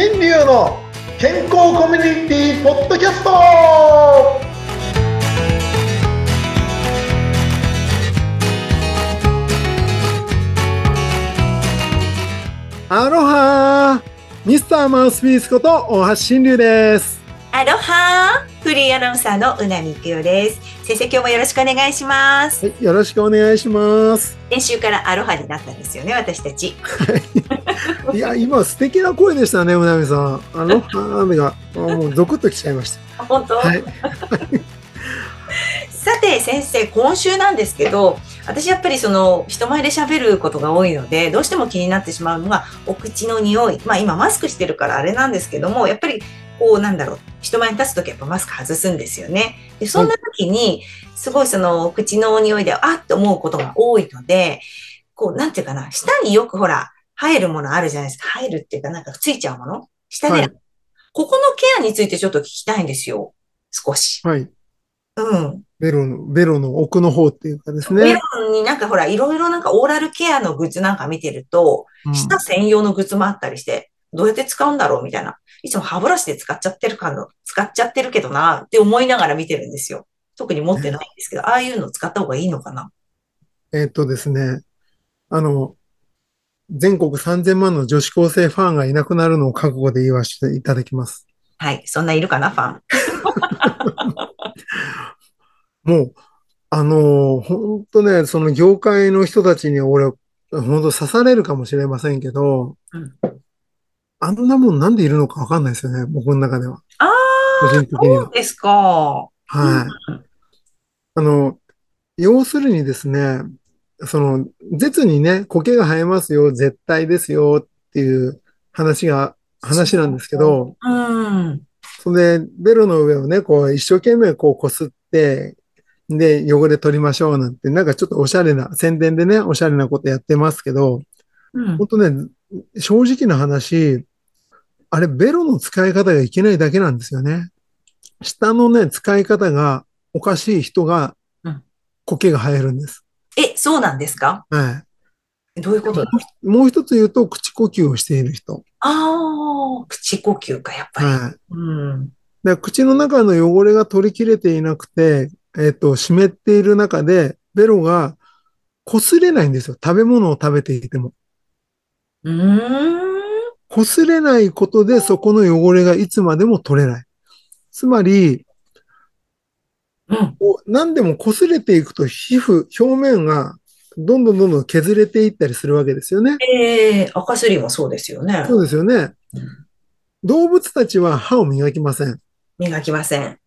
新流の健康コミュニティポッドキャスト。アロハミスターマウスピースこと大橋新流です。アロハフリーアナウンサーのうなみくよです。先生、今日もよろしくお願いします。はい、よろしくお願いします先週からアロハになったんですよね、私たち。いや今素敵な声でしたねうなみさんアロハがあもうゾクッときちゃいました本当、はい さて、先生、今週なんですけど、私やっぱりその人前で喋ることが多いので、どうしても気になってしまうのが、お口の匂い。まあ今マスクしてるからあれなんですけども、やっぱりこうなんだろう、人前に立つときやっぱマスク外すんですよね。で、そんな時に、すごいその口の匂いで、あっと思うことが多いので、こう、なんていうかな、舌によくほら、生えるものあるじゃないですか。生えるっていうかなんかついちゃうもの舌で、はいここのケアについてちょっと聞きたいんですよ。少し。はいうん。ベロのベロの奥の方っていうかですメね、ロンになんかほら、いろいろなんかオーラルケアのグッズなんか見てると、うん舌専用のグッズもあったりして、どうやって使うんだろうみたいな。いつも歯ブラシで使っちゃってるかの、使っちゃってるけどなって思いながら見てるんですよ。特に持ってないんですけど、ああいうの使った方がいいのかなえっとですね、あの、全国3000万の女子高生ファンがいなくなるのを覚悟で言わせていただきます。はい。そんないるかなファン。もう、あの、本当ね、その業界の人たちに俺、本当刺されるかもしれませんけど、うんあんなもんなんでいるのかわかんないですよね、僕の中では。あ個人的あ、そう。ですか。はい。うんあの、要するにですね、その、絶にね、苔が生えますよ、絶対ですよっていう話が、話なんですけど、うん。それで、ベロの上をね、こう、一生懸命こう、こすって、で、汚れ取りましょうなんて、なんかちょっとおしゃれな、宣伝でね、おしゃれなことやってますけど、うん本当ね、正直な話、あれ、ベロの使い方がいけないだけなんですよね。下のね、使い方がおかしい人がうん、苔が生えるんです。え、そうなんですか？はどういうこと？い。もう一つ言うと、口呼吸をしている人。ああ、口呼吸か、やっぱり。はい。うん。口の中の汚れが取り切れていなくて、えっと、湿っている中で、ベロが擦れないんですよ。食べ物を食べていても。うーん。擦れないことで、そこの汚れがいつまでも取れない。つまり、うん。何でも擦れていくと皮膚、表面がどんどんどんどん削れていったりするわけですよね。ええ赤すりもそうですよね。そうですよね。動物たちは歯を磨きません。磨きません。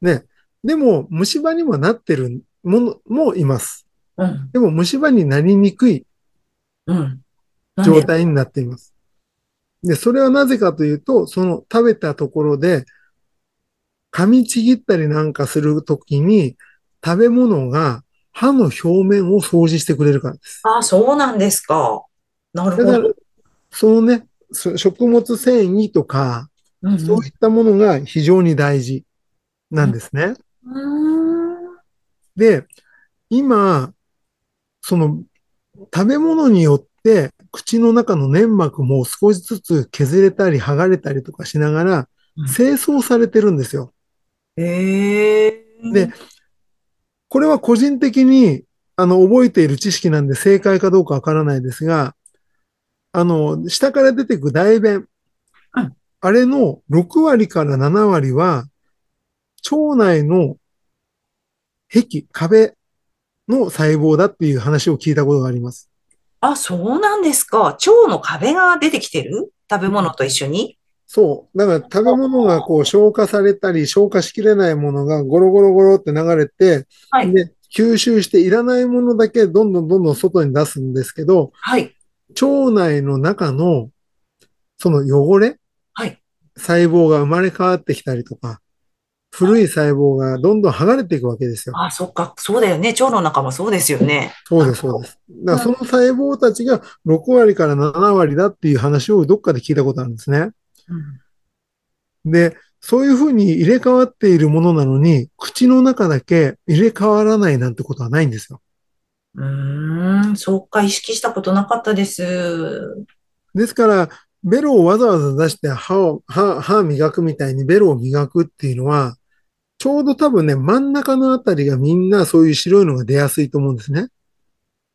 ね。でも、虫歯にもなってるものもいます。うん。でも、虫歯になりにくい状態になっています。で、それはなぜかというと、その食べたところで、噛みちぎったりなんかするときに、食べ物が歯の表面を掃除してくれるからです。あ、そうなんですか。なるだからほど。、そのね、そ食物繊維とか、うんそういったものが非常に大事なんですね。うん。で、今、その食べ物によって口の中の粘膜も少しずつ削れたり剥がれたりとかしながらうん清掃されてるんですよ。ええで、これは個人的にあの覚えている知識なんで正解かどうかわからないですが、あの、下から出てく大便うん。あれの6割から7割は腸内の壁、壁の細胞だっていう話を聞いたことがあります。あ、そうなんですか。腸の壁が出てきてる？食べ物と一緒に？そう。だから食べ物がこう消化されたり消化しきれないものがゴロゴロゴロって流れて、はい。で、吸収していらないものだけどんどんどんどん外に出すんですけど、はい。腸内の中のその汚れ、はい。細胞が生まれ変わってきたりとか、古い細胞がどんどん剥がれていくわけですよ。あ、そっか。そうだよね。腸の中もそうですよね。そうです、そうです。だからその細胞たちが6割から7割だっていう話をどっかで聞いたことあるんですね。うん。で、そういうふうに入れ替わっているものなのに、口の中だけ入れ替わらないなんてことはないんですよ。うーん、そっか。意識したことなかったです。ですから、ベロをわざわざ出して歯を、歯、歯磨くみたいにベロを磨くっていうのは、ちょうど多分ね、真ん中のあたりがみんなそういう白いのが出やすいと思うんですね。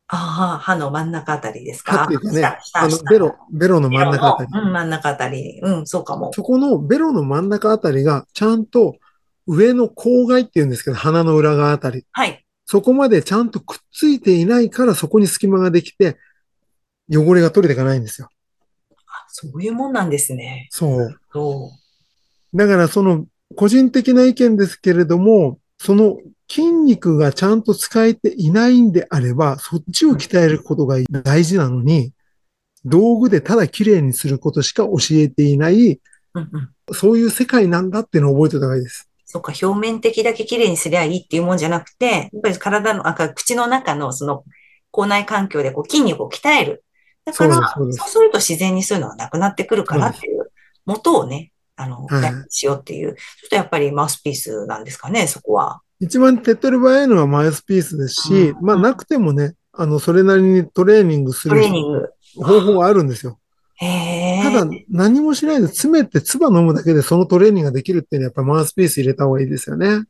ああ、歯の真ん中あたりですか？歯っていうかね、あの、下ベロ、ベロの真ん中あたり。のうん、真ん中あたり。うん、そうかも。そこのベロの真ん中あたりが、ちゃんと上の口蓋っていうんですけど、鼻の裏側あたり。はい。そこまでちゃんとくっついていないから、そこに隙間ができて、汚れが取れていかないんですよ。あそういうもんなんですね。そう。そだからその個人的な意見ですけれども、その筋肉がちゃんと使えていないんであれば、そっちを鍛えることが大事なのに、道具でただ綺麗にすることしか教えていない、う。うんうん。そういう世界なんだっていうのを覚えておいた方がいいです。そうか、表面的だけ綺麗にすりゃいいっていうもんじゃなくて、やっぱり体の、あ口の中のその口内環境でこう筋肉を鍛える。だから、そうですそうですそうすると自然にそういうのがなくなってくるからっていう元をね、あの、はいしようっていう、ちょっとやっぱりマウスピースなんですかね、そこは。一番手っ取り早いのはマウスピースですし、うんまあなくてもね、あの、それなりにトレーニングすトる。方法はあるんですよ。ただ、何もしないで詰めて唾飲むだけでそのトレーニングができるっていうのはやっぱマウスピース入れた方がいいですよね。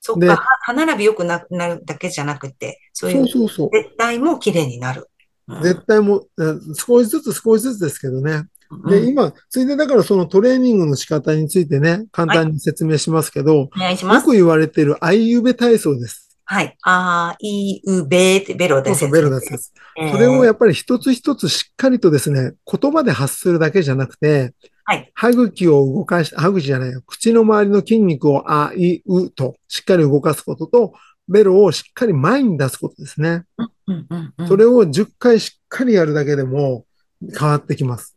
そっでか、は歯並び良くななるだけじゃなくて、そういそううそうそう。絶対も綺麗になる。うん絶対も少しずつ少しずつですけどね。で、うん今、ついでだからそのトレーニングの仕方についてね、簡単に説明しますけど、お願いします。よく言われているアイユベ体操です。はい。あー、い、う、べーってベロでそうそう、ベルダスです。えーそれをやっぱり一つ一つしっかりとですね、言葉で発するだけじゃなくて、はい。歯茎を動かし、歯茎じゃないよ。口の周りの筋肉をあ、い、うとしっかり動かすことと、ベロをしっかり前に出すことですね。うんうんうんそれを10回しっかりやるだけでも変わってきます。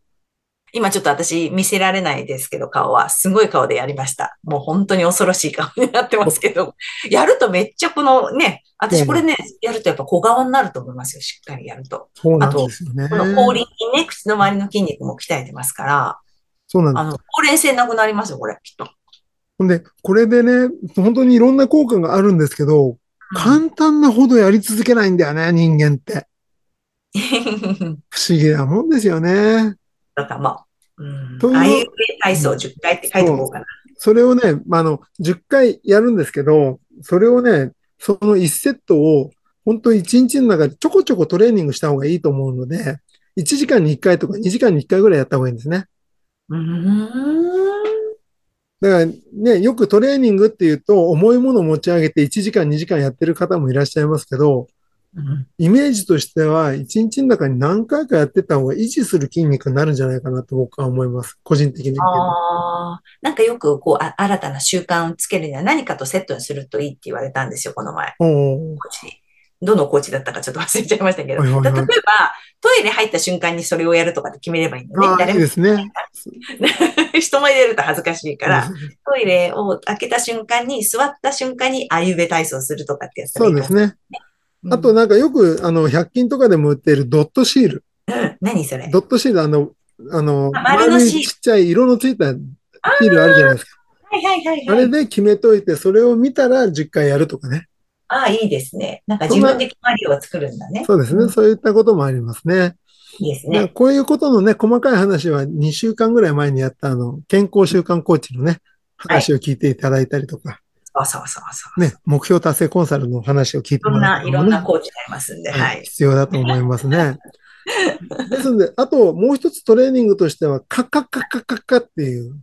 今ちょっと私見せられないですけど、顔は。すごい顔でやりました。もう本当に恐ろしい顔になってますけど、やるとめっちゃこのね、私これね、やるとやっぱ小顔になると思いますよ。しっかりやると。そうなんですよね。この後輪にね、口の周りの筋肉も鍛えてますから、そうなんですあの、ほうれん性なくなりますよ、これ、きっと。ほんで、これでね、本当にいろんな効果があるんですけど、うん簡単なほどやり続けないんだよね、人間って。不思議なもんですよね。だからまあ、うんというああいう体操10回って書いておこうかな。それをね、まああの、10回やるんですけど、それをね、その1セットを、本当に1日の中でちょこちょこトレーニングした方がいいと思うので、1時間に1回とか2時間に1回ぐらいやった方がいいんですね。うーん。だからね、よくトレーニングっていうと、重いものを持ち上げて1時間2時間やってる方もいらっしゃいますけど、うんイメージとしては、1日の中に何回かやってた方が維持する筋肉になるんじゃないかなと僕は思います。個人的に。ああ、なんかよくこう、あ新たな習慣をつけるには何かとセットにするといいって言われたんですよ、この前。どのコーチだったかちょっと忘れちゃいましたけど。はいはいはい例えば、トイレ入った瞬間にそれをやるとかって決めればいいのね。ああ、誰もいいですね。人前でやると恥ずかしいから、トイレを開けた瞬間に、座った瞬間にあゆべ体操するとかってやつそうですね。うんあと、なんかよく、あの、100均とかでも売っているドットシール。うん何それ？ドットシール、あの、あの、あ丸いちっちゃい色のついたシールあるじゃないですか。はいはいはいあはい。れで決めといて、それを見たら10回やるとかね。ああ、いいですね。なんか自分で決まりを作るんだね。そうですね。んそういったこともありますね。いいですね。でこういうことのね、細かい話は2週間ぐらい前にやったあの、健康習慣コーチのね、話を聞いていただいたりとか、そうそうそうそう。ね、目標達成コンサルの話を聞いいろんな、てもらういろんなコーチがありますんで、ははいい。必要だと思いますね。ですので、あともう一つトレーニングとしては、カッカッカッカッカッカっていう、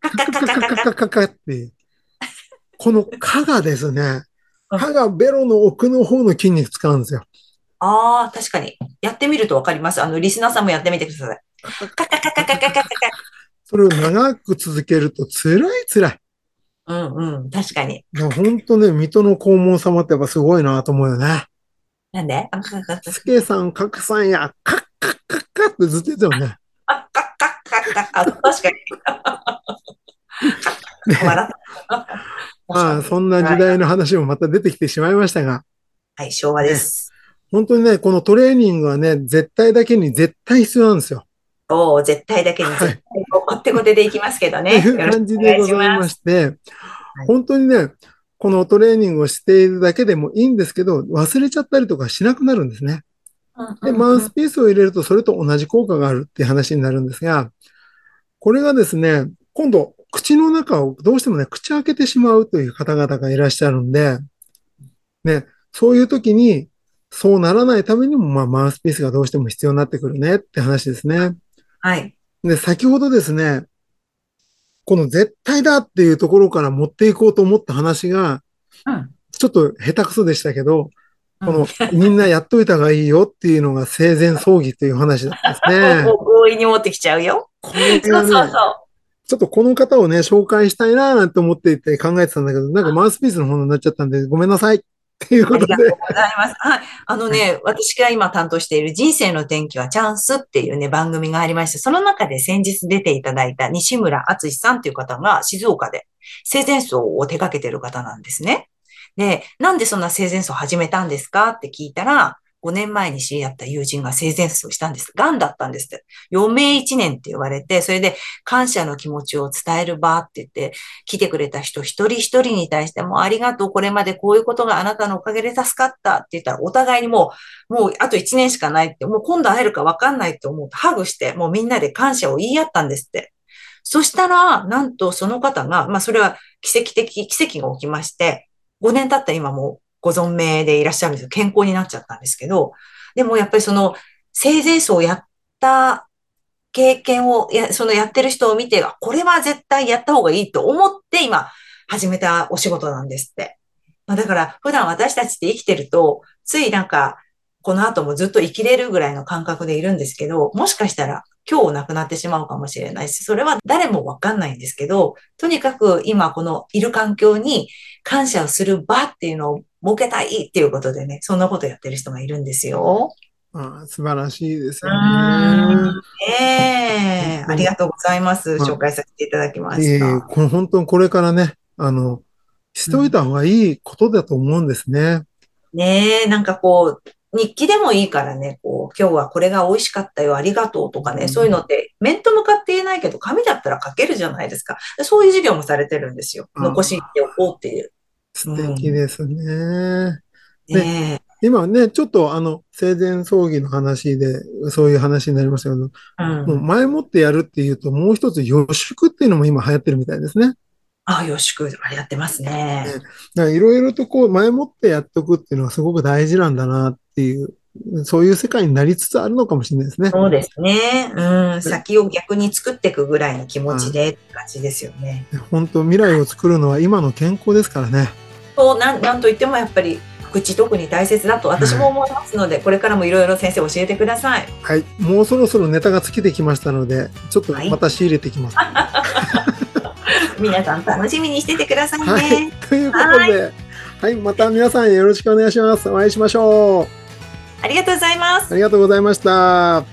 カッカッカッカッカッカッカッカっていう、このカがですね、うんカがベロの奥の方の筋肉使うんですよ。ああ、確かに。やってみるとわかります。あの、リスナーさんもやってみてください。カッカッカッカッカッカッカッカッカそれを長く続けると辛い辛い。うんうん、確かに。本当ね、水戸の黄門様ってやっぱすごいなと思うよね。なんで？カッカッカッカッスケさん、カクさんや、カッカッカッカッってずっと言ってたよね。カッカッカッカッカッあ、確かに。笑った。まあ、そんな時代の話もまた出てきてしまいましたが、はい、昭和です。本当にね、このトレーニングはね、絶対だけに絶対必要なんですよ。おお、絶対だけに絶はい対こってこてでいきますけどとね。いう感じでございまして、本当にね、このトレーニングをしているだけでもいいんですけど、忘れちゃったりとかしなくなるんですね。で、マウスピースを入れるとそれと同じ効果があるっていう話になるんですが、これがですね、今度、口の中をどうしてもね、口開けてしまうという方々がいらっしゃるんで、ね、そういう時に、そうならないためにも、まあ、マウスピースがどうしても必要になってくるねって話ですね。はい。で、先ほどですね、この絶対だっていうところから持っていこうと思った話が、ちょっと下手くそでしたけど、この、みんなやっといた方がいいよっていうのが生前葬儀という話だったんですね。強引に持ってきちゃうよ。これがね、そうそうそうちょっとこの方をね、紹介したいななんて思っていて考えてたんだけど、なんかマウスピースのものになっちゃったんで、ごめんなさい。っていうことで。ありがとうございます。はい。あのね、私が今担当している人生の転機はチャンスっていうね、番組がありまして、その中で先日出ていただいた西村敦さんっていう方が静岡で生前葬を手掛けてる方なんですね。で、なんでそんな生前葬を始めたんですかって聞いたら、5年前に知り合った友人が生前葬したんです。癌だったんですって。余命1年って言われて、それで感謝の気持ちを伝える場って言って、来てくれた人一人一人に対してもありがとう、これまでこういうことがあなたのおかげで助かったって言ったら、お互いにもう、もうあと1年しかないって、もう今度会えるかわかんないって思うとハグして、もうみんなで感謝を言い合ったんですって。そしたら、なんとその方が、まあそれは奇跡的、奇跡が起きまして、5年経った今もご存命でいらっしゃるんですよ。健康になっちゃったんですけど、でもやっぱりその生前葬をやった経験を、や、そのやってる人を見て、これは絶対やった方がいいと思って今始めたお仕事なんですって。まあ、だから普段私たちって生きてると、ついなんか、この後もずっと生きれるぐらいの感覚でいるんですけど、もしかしたら今日亡くなってしまうかもしれないし、それは誰もわかんないんですけど、とにかく今このいる環境に感謝をする場っていうのを儲けたいっていうことでね、そんなことやってる人がいるんですよ。あ素晴らしいですよね。ええー、ありがとうございます。紹介させていただきました。えー、この本当にこれからね、あの、しといた方がいいことだと思うんですね。うん、ねえ、なんかこう、日記でもいいからね、こう、今日はこれが美味しかったよ、ありがとうとかね、うん、そういうのって面と向かって言えないけど、紙だったら書けるじゃないですか。そういう授業もされてるんですよ。残しておこうっていう。素敵ですね。うんね今ね、ちょっとあの、生前葬儀の話で、そういう話になりましたけど、うん、もう前もってやるっていうと、もう一つ予祝っていうのも今流行ってるみたいですね。ああ、予祝、やってますね。ねいろいろとこう、前もってやっとくっていうのはすごく大事なんだなっていう、そういう世界になりつつあるのかもしれないですね。そうですね。うん、先を逆に作っていくぐらいの気持ちで感じですよね。本当、未来を作るのは今の健康ですからね。そうなんなんといってもやっぱり口特に大切だと私も思いますので、はい、これからもいろいろ先生教えてください。はい、もうそろそろネタが尽きてきましたので、ちょっとまた仕入れてきます。はい、皆さん楽しみにしててくださいね。はい、ということで、はい、また皆さんよろしくお願いします。お会いしましょう。ありがとうございます。ありがとうございました。